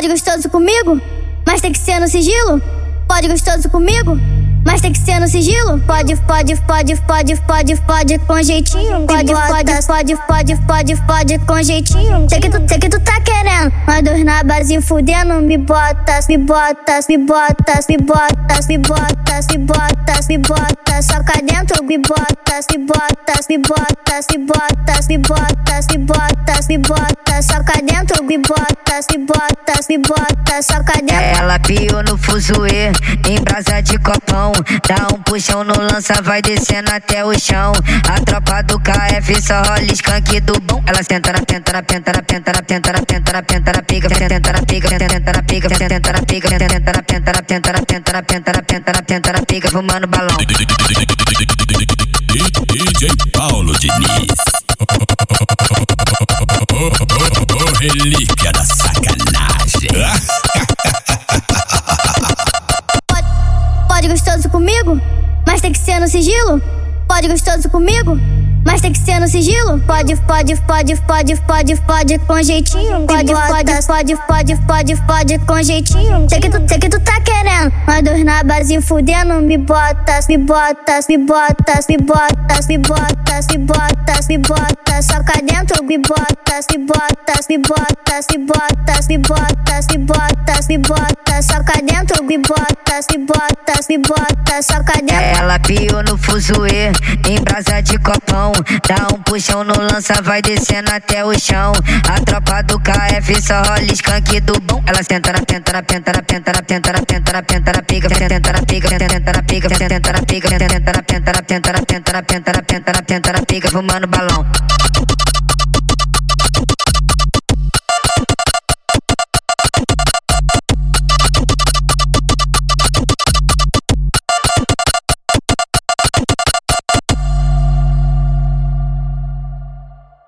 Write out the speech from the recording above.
Pode gostoso comigo, mas tem que ser no sigilo. Pode gostoso comigo, mas tem que ser no sigilo. Pode, pode, pode, pode, pode, pode com jeitinho. Pode, pode, pode, pode, pode, pode com jeitinho. Sei que tu, sei que tu tá querendo. Nós dois na base fudendo. Me botas, me botas, me botas, me botas, me botas, me botas, me botas. Soca dentro, me botas, me botas, me botas, me botas, me botas, me botas, me botas. Me botas, me botas, me botas. Soca dentro. Ela piou no fuzuê, em brasa de copão. Dá um puxão no lança, vai descendo até o chão. A tropa do KF só rola skunk do bom. Ela senta na penta, na penta, na penta, na penta, na penta, na penta, na pica, tenta na pica, tenta na pica, tenta na pica, tenta na penta, na penta, na penta, na penta, na penta, na penta, na pica, fumando balão. DJ Paulo Diniz. Relíquia da sacanagem. Pode, pode gostoso comigo, mas tem que ser no sigilo. Pode gostoso comigo, mas tem que ser no sigilo. Pode, pode, pode, pode, pode, pode com jeitinho. Pode, pode, pode, pode, pode, pode com jeitinho. Sei que tu, sei que tu tá querendo. Dois na base fudendo. Me botas, me botas, me botas, me botas, me botas, me botas, me botas. Soca dentro, me botas, me botas, me botas, me botas, me botas, me botas, me botas. Soca dentro, me botas, me botas, botas. Soca dentro. Ela piou no fuzuê, em brasa de copão. Dá um puxão no lança, vai descendo até o chão. A tropa do KF só rola skunk do bom. Ela senta na penta, na penta, na penta, na penta, na penta, na penta, na pica, tenta na pica, tenta na pica, tenta na pica, tenta na penta, na penta, na penta, na penta, na penta, na penta, na pica, fumando balão.